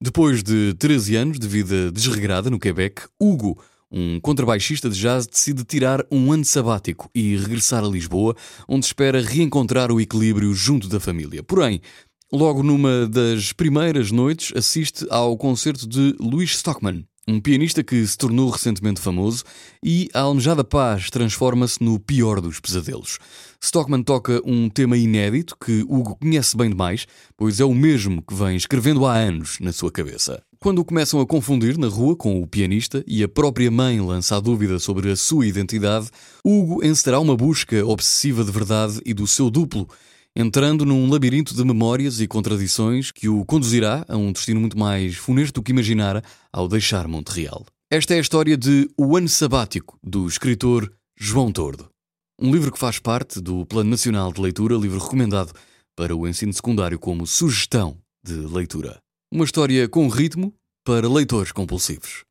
Depois de 13 anos de vida desregrada no Quebec, Hugo, um contrabaixista de jazz, decide tirar um ano sabático e regressar a Lisboa, onde espera reencontrar o equilíbrio junto da família. Porém, logo numa das primeiras noites, assiste ao concerto de Louis Stockman, um pianista que se tornou recentemente famoso e a almejada paz transforma-se no pior dos pesadelos. Stockman toca um tema inédito que Hugo conhece bem demais, pois é o mesmo que vem escrevendo há anos na sua cabeça. Quando o começam a confundir na rua com o pianista e a própria mãe lança a dúvida sobre a sua identidade, Hugo encetará uma busca obsessiva de verdade e do seu duplo, entrando num labirinto de memórias e contradições que o conduzirá a um destino muito mais funesto do que imaginara ao deixar Montreal. Esta é a história de O Ano Sabático, do escritor João Tordo. Um livro que faz parte do Plano Nacional de Leitura, livro recomendado para o ensino secundário como sugestão de leitura. Uma história com ritmo para leitores compulsivos.